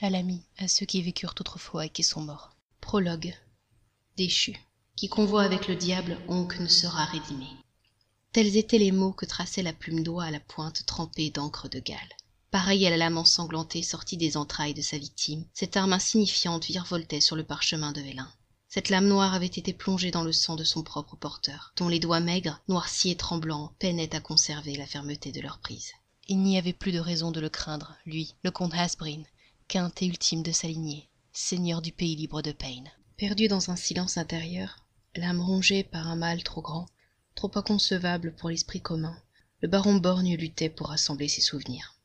à l'ami à ceux qui vécurent autrefois et qui sont morts. Prologue. Déchu. Qui convoie avec le diable onque ne sera rédimé. Tels étaient les mots que traçait la plume d'oie à la pointe trempée d'encre de galles pareille à la lame ensanglantée sortie des entrailles de sa victime cette arme insignifiante virevoltait sur le parchemin de vélin cette lame noire avait été plongée dans le sang de son propre porteur dont les doigts maigres noircis et tremblants peinaient à conserver la fermeté de leur prise. Il n'y avait plus de raison de le craindre lui le comte quinte et ultime de sa lignée seigneur du pays libre de payne perdu dans un silence intérieur l'âme rongée par un mal trop grand trop inconcevable pour l'esprit commun le baron borgne luttait pour rassembler ses souvenirs.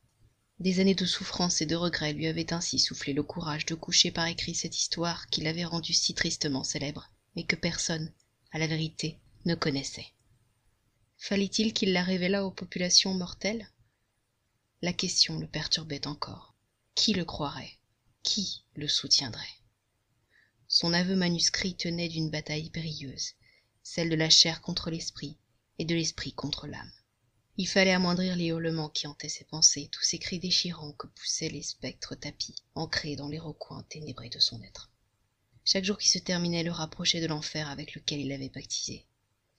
Des années de souffrance et de regret lui avaient ainsi soufflé le courage de coucher par écrit cette histoire qui l'avait rendu si tristement célèbre mais que personne à la vérité ne connaissait. Fallait-il qu'il la révélât aux populations mortelles? La question le perturbait encore qui le croirait? Qui le soutiendrait? Son aveu manuscrit tenait d'une bataille périlleuse celle de la chair contre l'esprit et de l'esprit contre l'âme. Il fallait amoindrir les hurlements qui hantaient ses pensées tous ces cris déchirants que poussaient les spectres tapis ancrés dans les recoins ténébrés de son être. Chaque jour qui se terminait le rapprochait de l'enfer avec lequel il avait pactisé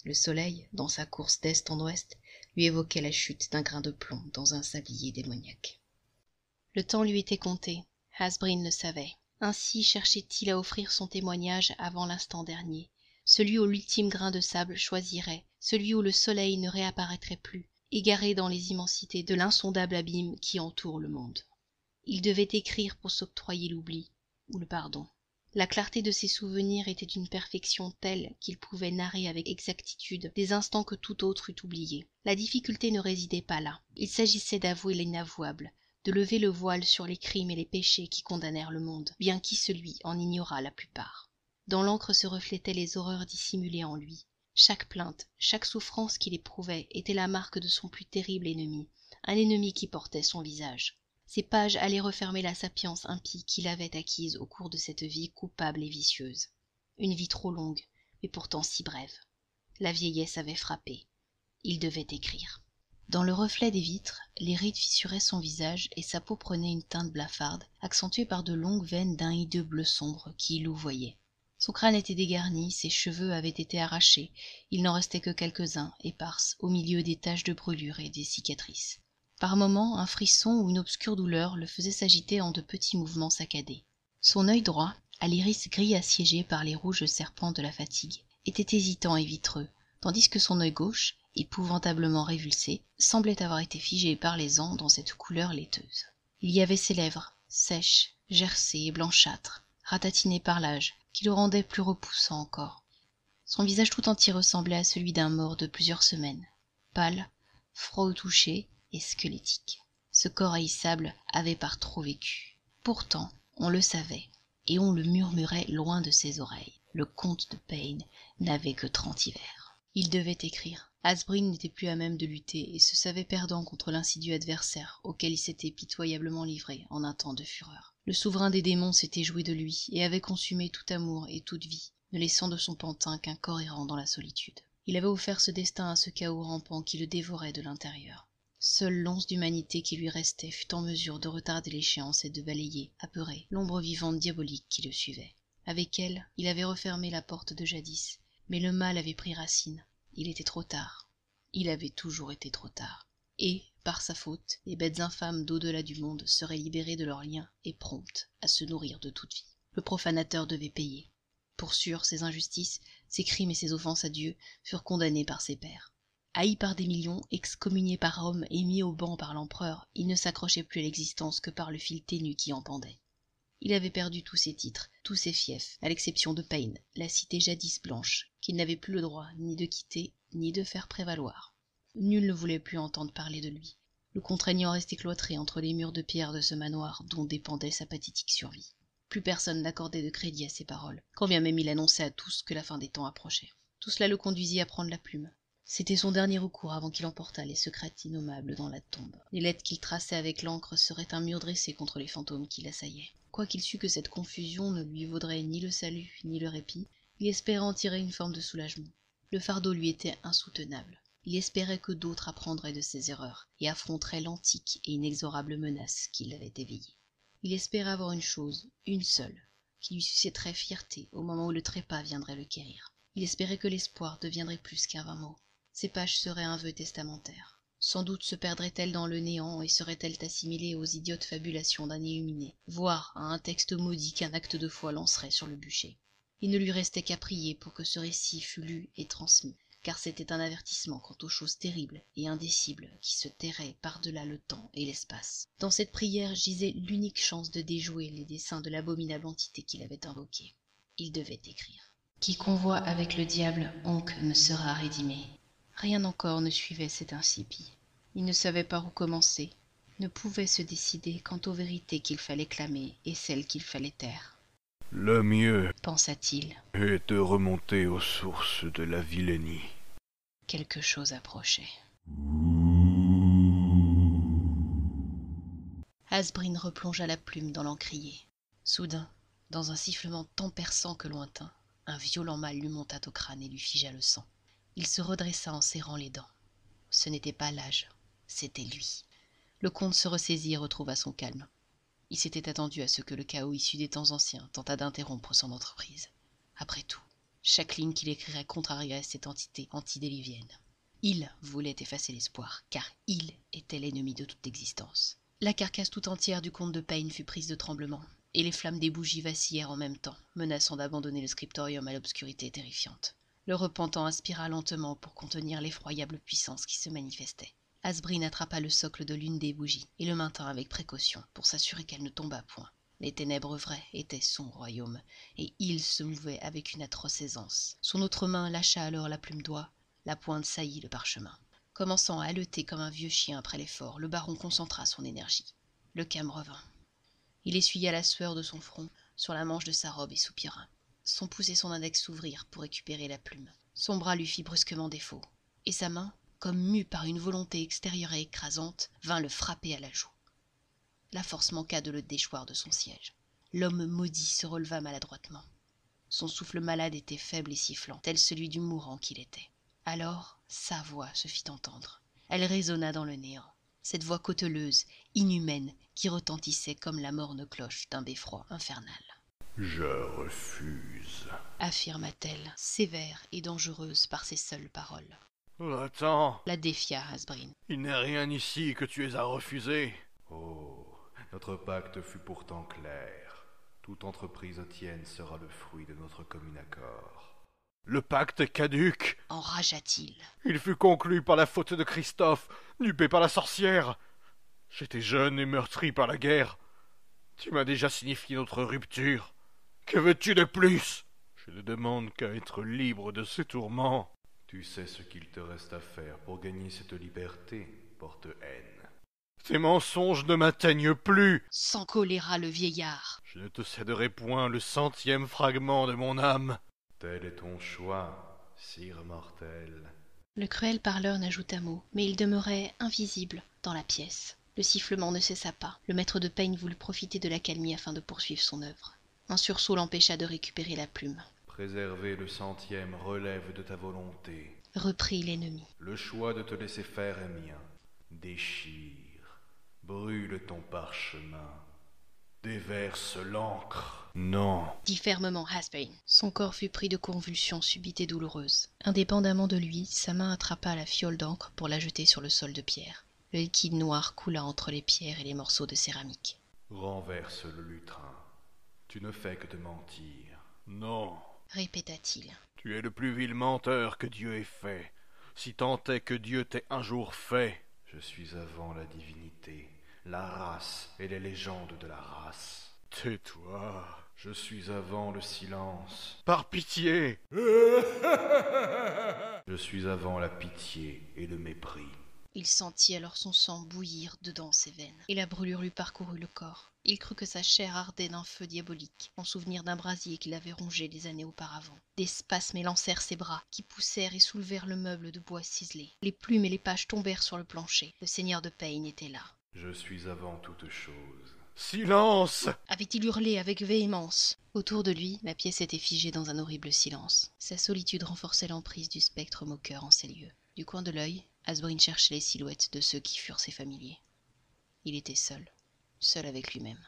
le soleil dans sa course d'est en ouest lui évoquait la chute d'un grain de plomb dans un sablier démoniaque le temps lui était compté hasbrin le savait. Ainsi cherchait-il à offrir son témoignage avant l'instant dernier. Celui où l'ultime grain de sable choisirait celui où le soleil ne réapparaîtrait plus égaré dans les immensités de l'insondable abîme qui entoure le monde. Il devait écrire pour s'octroyer l'oubli ou le pardon. La clarté de ses souvenirs était d'une perfection telle qu'il pouvait narrer avec exactitude des instants que tout autre eût oubliés. La difficulté ne résidait pas là. Il s'agissait d'avouer l'inavouable de lever le voile sur les crimes et les péchés qui condamnèrent le monde bien qui celui en ignorât la plupart. Dans l'encre se reflétaient les horreurs dissimulées en lui. Chaque plainte chaque souffrance qu'il éprouvait était la marque de son plus terrible ennemi un ennemi qui portait son visage. Ces pages allaient refermer la sapience impie qu'il avait acquise au cours de cette vie coupable et vicieuse. Une vie trop longue mais pourtant si brève. La vieillesse avait frappé. Il devait écrire dans le reflet des vitres les rides fissuraient son visage et sa peau prenait une teinte blafarde accentuée par de longues veines d'un hideux bleu sombre qui louvoyait. Son crâne était dégarni ses cheveux avaient été arrachés il n'en restait que quelques-uns éparses au milieu des taches de brûlure et des cicatrices. Par moments un frisson ou une obscure douleur le faisait s'agiter en de petits mouvements saccadés. Son œil droit à l'iris gris assiégé par les rouges serpents de la fatigue était hésitant et vitreux tandis que son œil gauche épouvantablement révulsé semblait avoir été figé par les ans dans cette couleur laiteuse. Il y avait ses lèvres sèches gercées et blanchâtres ratatinées par l'âge qui le rendait plus repoussant encore. Son visage tout entier ressemblait à celui d'un mort de plusieurs semaines pâle froid au toucher et squelettique. Ce corps haïssable avait par trop vécu. Pourtant on le savait et on le murmurait loin de ses oreilles. Le comte de payne n'avait que trente hivers il devait écrire. Asbrin n'était plus à même de lutter et se savait perdant contre l'insidieux adversaire auquel il s'était pitoyablement livré en un temps de fureur. Le souverain des démons s'était joué de lui et avait consumé tout amour et toute vie ne laissant de son pantin qu'un corps errant dans la solitude. Il avait offert ce destin à ce chaos rampant qui le dévorait de l'intérieur. Seule l'once d'humanité qui lui restait fut en mesure de retarder l'échéance et de balayer apeurée l'ombre vivante diabolique qui le suivait. Avec elle il avait refermé la porte de jadis mais le mal avait pris racine. Il était trop tard. Il avait toujours été trop tard. Et par sa faute les bêtes infâmes d'au delà du monde seraient libérées de leurs liens et promptes à se nourrir de toute vie. Le profanateur devait payer. Pour sûr ses injustices ses crimes et ses offenses à dieu furent condamnés par ses pairs haï par des millions excommunié par rome et mis au banc par l'empereur il ne s'accrochait plus à l'existence que par le fil ténu qui en pendait il avait perdu tous ses titres tous ses fiefs à l'exception de payne la cité jadis blanche qu'il n'avait plus le droit ni de quitter ni de faire prévaloir. Nul ne voulait plus entendre parler de lui le contraignant rester cloîtré entre les murs de pierre de ce manoir dont dépendait sa pathétique survie. Plus personne n'accordait de crédit à ses paroles quand bien même il annonçait à tous que la fin des temps approchait. Tout cela le conduisit à prendre la plume. C'était son dernier recours avant qu'il emportât les secrets innommables dans la tombe. Les lettres qu'il traçait avec l'encre seraient un mur dressé contre les fantômes qui l'assaillaient quoiqu'il sût que cette confusion ne lui vaudrait ni le salut ni le répit il espérait en tirer une forme de soulagement. Le fardeau lui était insoutenable. Il espérait que d'autres apprendraient de ses erreurs et affronteraient l'antique et inexorable menace qui l'avait éveillé. Il espérait avoir une chose une seule qui lui susciterait fierté au moment où le trépas viendrait le quérir. Il espérait que l'espoir deviendrait plus qu'un vain mot ces pages seraient un vœu testamentaire sans doute se perdraient-elles dans le néant et seraient-elles assimilées aux idiotes fabulations d'un illuminé voire à un texte maudit qu'un acte de foi lancerait sur le bûcher. Il ne lui restait qu'à prier pour que ce récit fût lu et transmis car c'était un avertissement quant aux choses terribles et indicibles qui se terraient par-delà le temps et l'espace. Dans cette prière gisait l'unique chance de déjouer les desseins de l'abominable entité qu'il avait invoquée. Il devait écrire qui convoit avec le diable onc ne sera rédimé rien encore ne suivait cet incipit. Il ne savait par où commencer ne pouvait se décider quant aux vérités qu'il fallait clamer et celles qu'il fallait taire. Le mieux pensa-t-il. est de remonter aux sources de la vilainie. quelque chose approchait. Asbrin replongea la plume dans l'encrier. Soudain dans un sifflement tant perçant que lointain un violent mal lui monta au crâne et lui figea le sang il se redressa en serrant les dents. Ce n'était pas l'âge c'était lui. Le comte se ressaisit et retrouva son calme. Il s'était attendu à ce que le chaos issu des temps anciens tentât d'interrompre son entreprise. Après tout chaque ligne qu'il écrirait contrarierait cette entité antidéluvienne il voulait effacer l'espoir car il était l'ennemi de toute existence. La carcasse tout entière du comte de payne fut prise de tremblement et les flammes des bougies vacillèrent en même temps menaçant d'abandonner le scriptorium à l'obscurité terrifiante le repentant aspira lentement pour contenir l'effroyable puissance qui se manifestait. Asbrin attrapa le socle de l'une des bougies et le maintint avec précaution pour s'assurer qu'elle ne tombât point. Les ténèbres vraies étaient son royaume et il se mouvait avec une atroce aisance. Son autre main lâcha alors la plume d'oie la pointe saillit le parchemin. Commençant à haleter comme un vieux chien après l'effort le baron concentra son énergie. Le calme revint. Il essuya la sueur de son front sur la manche de sa robe et soupira son pouce et son index s'ouvrirent pour récupérer la plume. Son bras lui fit brusquement défaut et sa main comme mue par une volonté extérieure et écrasante vint le frapper à la joue. La force manqua de le déchoir de son siège. L'homme maudit se releva maladroitement. Son souffle malade était faible et sifflant tel celui du mourant qu'il était. Alors sa voix se fit entendre. Elle résonna dans le néant. Cette voix cauteleuse inhumaine qui retentissait comme la morne cloche d'un beffroi infernal Je refuse. affirma-t-elle sévère et dangereuse par ses seules paroles Attends, la défia asbrin il n'est rien ici que tu aies à refuser. Oh, notre pacte fut pourtant clair. Toute entreprise tienne sera le fruit de notre commun accord. Le pacte est caduque. enragea-t-il Il fut conclu par la faute de Christophe, dupé par la sorcière. J'étais jeune et meurtri par la guerre. Tu m'as déjà signifié notre rupture. Que veux-tu de plus? Je ne demande qu'à être libre de ces tourments. Tu sais ce qu'il te reste à faire pour gagner cette liberté, porte-haine. Tes mensonges ne m'atteignent plus. sans choléra le vieillard Je ne te céderai point le centième fragment de mon âme. Tel est ton choix, sire mortel. le cruel parleur n'ajouta mot mais il demeurait invisible dans la pièce le sifflement ne cessa pas le maître de peigne voulut profiter de l'accalmie afin de poursuivre son œuvre un sursaut l'empêcha de récupérer la plume Préserver le centième relève de ta volonté. reprit l'ennemi Le choix de te laisser faire est mien. Déchire, brûle ton parchemin, déverse l'encre. Non. dit fermement Hasbane. Son corps fut pris de convulsions subites et douloureuses. Indépendamment de lui, sa main attrapa la fiole d'encre pour la jeter sur le sol de pierre. Le liquide noir coula entre les pierres et les morceaux de céramique. Renverse le lutrin. Tu ne fais que te mentir. Non. Répéta-t-il. Tu es le plus vil menteur que Dieu ait fait. Si tant est que Dieu t'ait un jour fait. Je suis avant la divinité, la race et les légendes de la race. Tais-toi. Je suis avant le silence. Par pitié. Je suis avant la pitié et le mépris. Il sentit alors son sang bouillir dedans ses veines, et la brûlure lui parcourut le corps. Il crut que sa chair ardait d'un feu diabolique, en souvenir d'un brasier qu'il avait rongé des années auparavant. Des spasmes élancèrent ses bras, qui poussèrent et soulevèrent le meuble de bois ciselé. Les plumes et les pages tombèrent sur le plancher. Le seigneur de Payne était là. Je suis avant toute chose. Silence. avait-il hurlé avec véhémence. Autour de lui, la pièce était figée dans un horrible silence. Sa solitude renforçait l'emprise du spectre moqueur en ces lieux. Du coin de l'œil, Asbrin cherchait les silhouettes de ceux qui furent ses familiers. Il était seul, seul avec lui-même.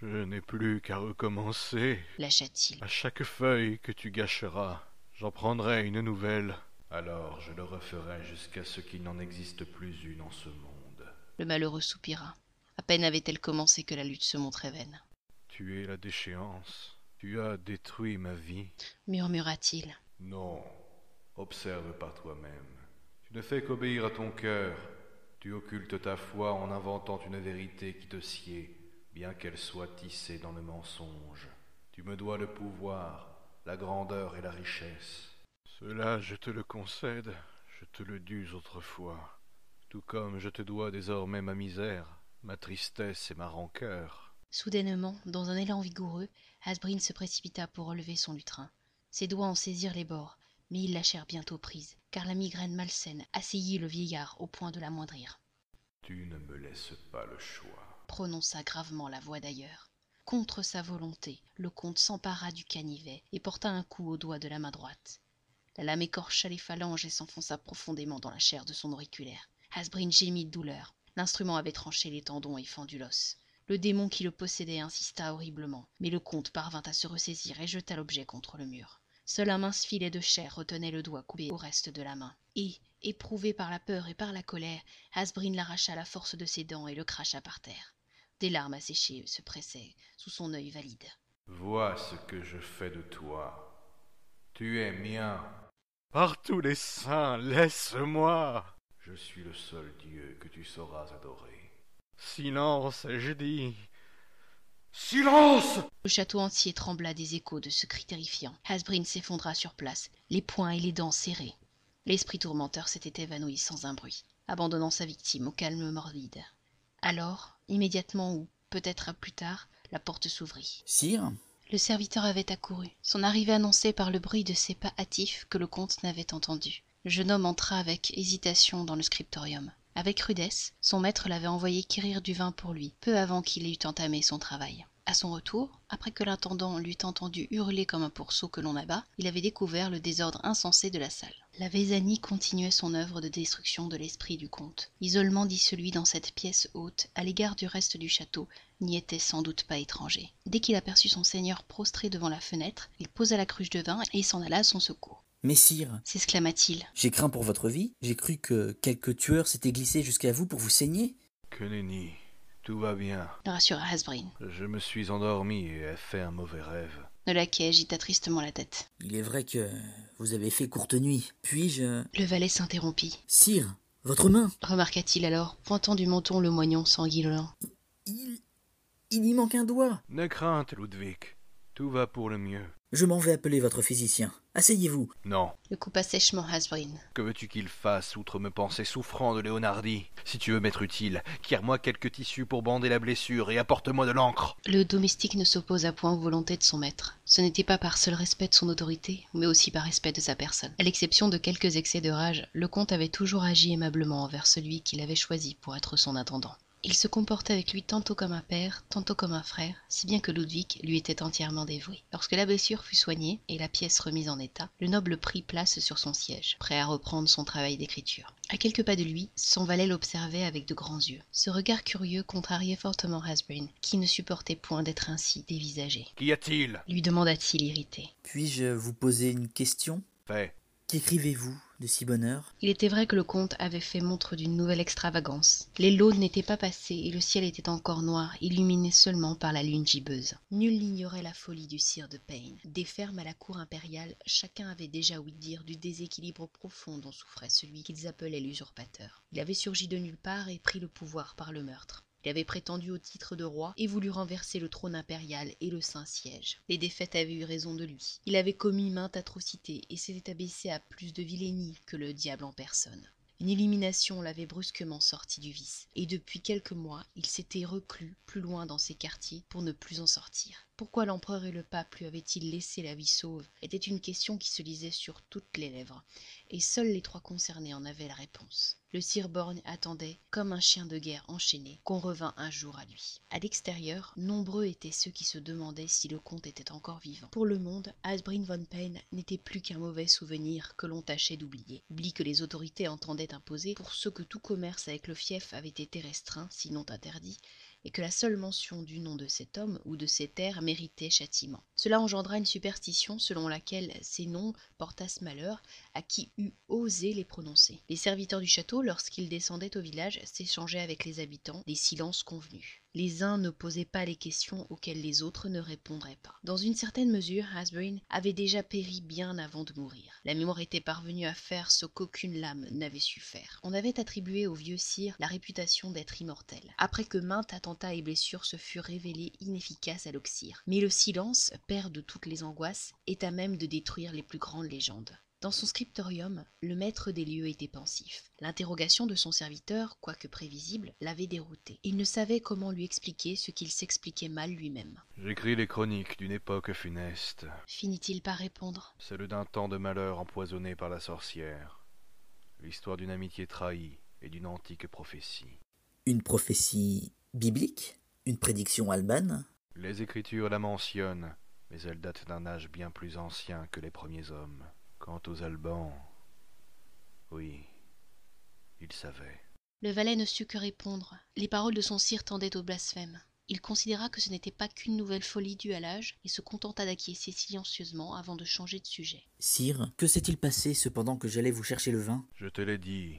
Je n'ai plus qu'à recommencer. lâcha-t-il. À chaque feuille que tu gâcheras, j'en prendrai une nouvelle. Alors je le referai jusqu'à ce qu'il n'en existe plus une en ce monde. Le malheureux soupira. À peine avait-elle commencé que la lutte se montrait vaine. Tu es la déchéance. Tu as détruit ma vie. Murmura-t-il. Non, observe par toi-même. Tu ne fais qu'obéir à ton cœur. Tu occultes ta foi en inventant une vérité qui te sied, bien qu'elle soit tissée dans le mensonge. Tu me dois le pouvoir, la grandeur et la richesse. Cela, je te le concède, je te le dus autrefois, tout comme je te dois désormais ma misère, ma tristesse et ma rancœur. Soudainement, dans un élan vigoureux, Asbrin se précipita pour relever son lutrin. Ses doigts en saisirent les bords, mais ils lâchèrent bientôt prise, car la migraine malsaine assaillit le vieillard au point de l'amoindrir. Tu ne me laisses pas le choix. Prononça gravement la voix d'ailleurs. Contre sa volonté, le comte s'empara du canivet et porta un coup au doigt de la main droite. La lame écorcha les phalanges et s'enfonça profondément dans la chair de son auriculaire. Asbrin gémit de douleur. L'instrument avait tranché les tendons et fendu l'os. Le démon qui le possédait insista horriblement, mais le comte parvint à se ressaisir et jeta l'objet contre le mur. Seul un mince filet de chair retenait le doigt coupé au reste de la main. Et, éprouvé par la peur et par la colère, Asbrin l'arracha à la force de ses dents et le cracha par terre. Des larmes asséchées se pressaient sous son œil valide. Vois ce que je fais de toi. Tu es mien. Par tous les saints, laisse-moi. Je suis le seul Dieu que tu sauras adorer. Silence, ai-je dit. Silence Le château entier trembla des échos de ce cri terrifiant. Asbrin s'effondra sur place, les poings et les dents serrés. L'esprit tourmenteur s'était évanoui sans un bruit, abandonnant sa victime au calme morbide. Alors, immédiatement ou peut-être plus tard, la porte s'ouvrit. Sire? Le serviteur avait accouru, son arrivée annoncée par le bruit de ses pas hâtifs que le comte n'avait entendu. Le jeune homme entra avec hésitation dans le scriptorium. Avec rudesse, son maître l'avait envoyé quérir du vin pour lui, peu avant qu'il eût entamé son travail. À son retour, après que l'intendant l'eût entendu hurler comme un pourceau que l'on abat, il avait découvert le désordre insensé de la salle. La Vézanie continuait son œuvre de destruction de l'esprit du comte. L'isolement celui dans cette pièce haute, à l'égard du reste du château, n'y était sans doute pas étranger. Dès qu'il aperçut son seigneur prostré devant la fenêtre, il posa la cruche de vin et s'en alla à son secours. Messire, s'exclama-t-il. j'ai craint pour votre vie. J'ai cru que quelque tueur s'était glissé jusqu'à vous pour vous saigner. Que nenni, tout va bien. Le rassura Hasbrin. Je me suis endormi et ai fait un mauvais rêve. Le laquais agita tristement la tête. Il est vrai que vous avez fait courte nuit. Puis-je... Le valet s'interrompit. Sire, votre main Remarqua-t-il alors, pointant du menton le moignon sanguinolent. Il... Il y manque un doigt. Ne crainte, Ludwig. Tout va pour le mieux. Je m'en vais appeler votre physicien. Asseyez-vous. Non. Le coupa sèchement Hasbrin. Que veux-tu qu'il fasse, outre me penser souffrant de Léonardi? Si tu veux m'être utile, quière-moi quelques tissus pour bander la blessure et apporte-moi de l'encre. Le domestique ne s'opposa point aux volontés de son maître. Ce n'était pas par seul respect de son autorité, mais aussi par respect de sa personne. À l'exception de quelques excès de rage, le comte avait toujours agi aimablement envers celui qu'il avait choisi pour être son intendant. Il se comportait avec lui tantôt comme un père, tantôt comme un frère, si bien que Ludwig lui était entièrement dévoué. Lorsque la blessure fut soignée et la pièce remise en état, le noble prit place sur son siège, prêt à reprendre son travail d'écriture. À quelques pas de lui, son valet l'observait avec de grands yeux. Ce regard curieux contrariait fortement Hasbrin, qui ne supportait point d'être ainsi dévisagé. Qu'y a-t-il? Lui demanda-t-il irrité. Puis-je vous poser une question? Fais. Qu'écrivez-vous? Si Il était vrai que le comte avait fait montre d'une nouvelle extravagance. Les laudes n'étaient pas passées et le ciel était encore noir, illuminé seulement par la lune gibbeuse. Nul n'ignorait la folie du sire de Payne. Des fermes à la cour impériale, chacun avait déjà ouï dire du déséquilibre profond dont souffrait celui qu'ils appelaient l'usurpateur. Il avait surgi de nulle part et pris le pouvoir par le meurtre. Il avait prétendu au titre de roi et voulu renverser le trône impérial et le Saint-Siège. Les défaites avaient eu raison de lui. Il avait commis mainte atrocité et s'était abaissé à plus de vilainie que le diable en personne. Une illumination l'avait brusquement sorti du vice, et depuis quelques mois il s'était reclus plus loin dans ses quartiers pour ne plus en sortir. Pourquoi l'empereur et le pape lui avaient-ils laissé la vie sauve était une question qui se lisait sur toutes les lèvres, et seuls les trois concernés en avaient la réponse. Le sire Borgne attendait, comme un chien de guerre enchaîné, qu'on revînt un jour à lui. À l'extérieur, nombreux étaient ceux qui se demandaient si le comte était encore vivant. Pour le monde, Asbrin von Payne n'était plus qu'un mauvais souvenir que l'on tâchait d'oublier. Oubli que les autorités entendaient imposer pour ceux que tout commerce avec le fief avait été restreint, sinon interdit, et que la seule mention du nom de cet homme ou de ces terres méritait châtiment. Cela engendra une superstition selon laquelle ces noms portassent malheur à qui eût osé les prononcer. Les serviteurs du château, lorsqu'ils descendaient au village, s'échangeaient avec les habitants des silences convenus. Les uns ne posaient pas les questions auxquelles les autres ne répondraient pas. Dans une certaine mesure, Hasbrin avait déjà péri bien avant de mourir. La mémoire était parvenue à faire ce qu'aucune lame n'avait su faire. On avait attribué au vieux sire la réputation d'être immortel, après que maintes attentats et blessures se furent révélés inefficaces à l'oxyre. Mais le silence, père de toutes les angoisses, est à même de détruire les plus grandes légendes. Dans son scriptorium, le maître des lieux était pensif. L'interrogation de son serviteur, quoique prévisible, l'avait dérouté. Il ne savait comment lui expliquer ce qu'il s'expliquait mal lui-même. J'écris les chroniques d'une époque funeste, Finit-il par répondre? Celle d'un temps de malheur empoisonné par la sorcière, l'histoire d'une amitié trahie et d'une antique prophétie. Une prophétie biblique? Une prédiction albane Les Écritures la mentionnent, mais elle date d'un âge bien plus ancien que les premiers hommes. Quant aux Albans, oui, ils savaient. Le valet ne sut que répondre. Les paroles de son sire tendaient au blasphème. Il considéra que ce n'était pas qu'une nouvelle folie due à l'âge et se contenta d'acquiescer silencieusement avant de changer de sujet. Sire, que s'est-il passé cependant que j'allais vous chercher le vin? Je te l'ai dit,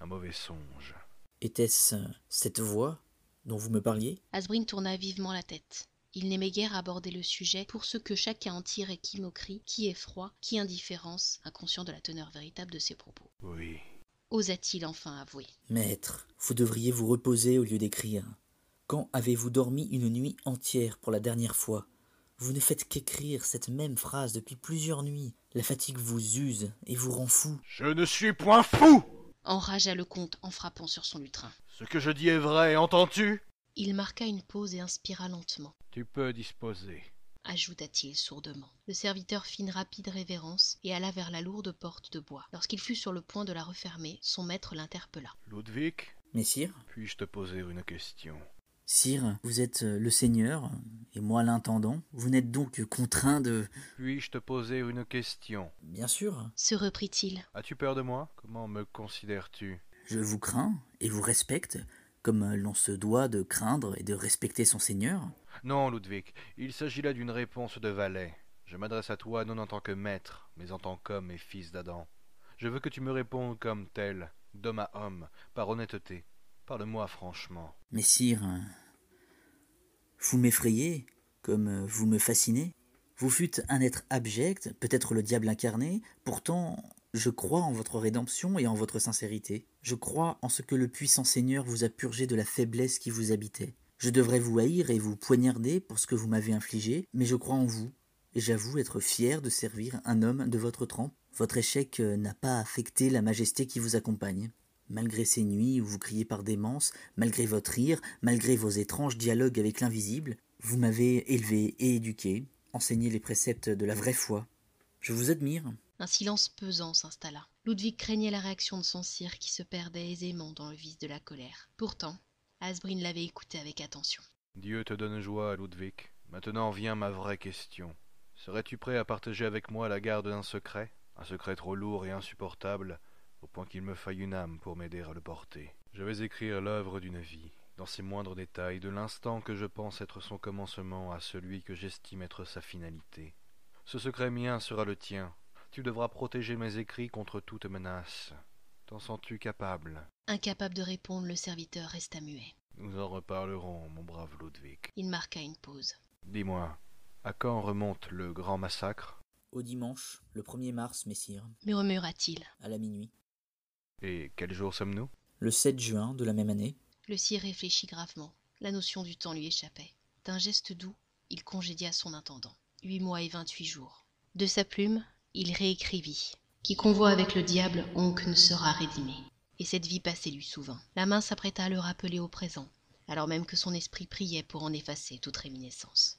un mauvais songe. Était-ce cette voix dont vous me parliez? Asbrin tourna vivement la tête. Il n'aimait guère aborder le sujet pour ce que chacun en tirait qui moquerie, qui effroi, qui indifférence, inconscient de la teneur véritable de ses propos. Oui, Osa-t-il enfin avouer Maître, vous devriez vous reposer au lieu d'écrire. Quand avez-vous dormi une nuit entière pour la dernière fois? Vous ne faites qu'écrire cette même phrase depuis plusieurs nuits. La fatigue vous use et vous rend fou. Je ne suis point fou enragea le comte en frappant sur son lutrin. Ce que je dis est vrai, entends-tu? Il marqua une pause et inspira lentement, tu peux disposer. ajouta-t-il sourdement. Le serviteur fit une rapide révérence et alla vers la lourde porte de bois. Lorsqu'il fut sur le point de la refermer, son maître l'interpella. Ludwig, Messire puis-je te poser une question? Sire, vous êtes euh, le seigneur et moi l'intendant. Vous n'êtes donc contraint de... Puis-je te poser une question? Bien sûr, Se reprit-il. As-tu peur de moi? Comment me considères-tu? Je vous crains et vous respecte, comme l'on se doit de craindre et de respecter son seigneur. Non, Ludwig, il s'agit là d'une réponse de valet. Je m'adresse à toi non en tant que maître, mais en tant qu'homme et fils d'Adam. Je veux que tu me répondes comme tel, d'homme à homme, par honnêteté. Parle-moi franchement. Messire, euh, vous m'effrayez, comme vous me fascinez. Vous fûtes un être abject, peut-être le diable incarné, pourtant je crois en votre rédemption et en votre sincérité. Je crois en ce que le puissant Seigneur vous a purgé de la faiblesse qui vous habitait. Je devrais vous haïr et vous poignarder pour ce que vous m'avez infligé, mais je crois en vous, et j'avoue être fier de servir un homme de votre trempe. Votre échec euh, n'a pas affecté la majesté qui vous accompagne. Malgré ces nuits où vous criez par démence, malgré votre rire, malgré vos étranges dialogues avec l'invisible, vous m'avez élevé et éduqué, enseigné les préceptes de la vraie foi. Je vous admire. Un silence pesant s'installa. Ludwig craignait la réaction de son sire qui se perdait aisément dans le vice de la colère. Pourtant, Asbrin l'avait écouté avec attention. Dieu te donne joie, Ludwig. Maintenant vient ma vraie question. Serais-tu prêt à partager avec moi la garde d'un secret? Un secret trop lourd et insupportable, au point qu'il me faille une âme pour m'aider à le porter. Je vais écrire l'œuvre d'une vie, dans ses moindres détails, de l'instant que je pense être son commencement à celui que j'estime être sa finalité. Ce secret mien sera le tien. Tu devras protéger mes écrits contre toute menace. T'en sens-tu capable? Incapable de répondre, le serviteur resta muet. Nous en reparlerons, mon brave Ludwig. Il marqua une pause. Dis-moi, à quand remonte le grand massacre? Au dimanche, le 1er mars, messire, Murmura-t-il. à la minuit. Et quel jour sommes-nous? Le 7 juin de la même année, Le sire réfléchit gravement. La notion du temps lui échappait. D'un geste doux, il congédia son intendant. Huit mois et vingt-huit jours. De sa plume, il réécrivit. Qui convoie avec le diable, oncle ne sera rédimé. Et cette vie passée lui souvint. La main s'apprêta à le rappeler au présent, alors même que son esprit priait pour en effacer toute réminiscence.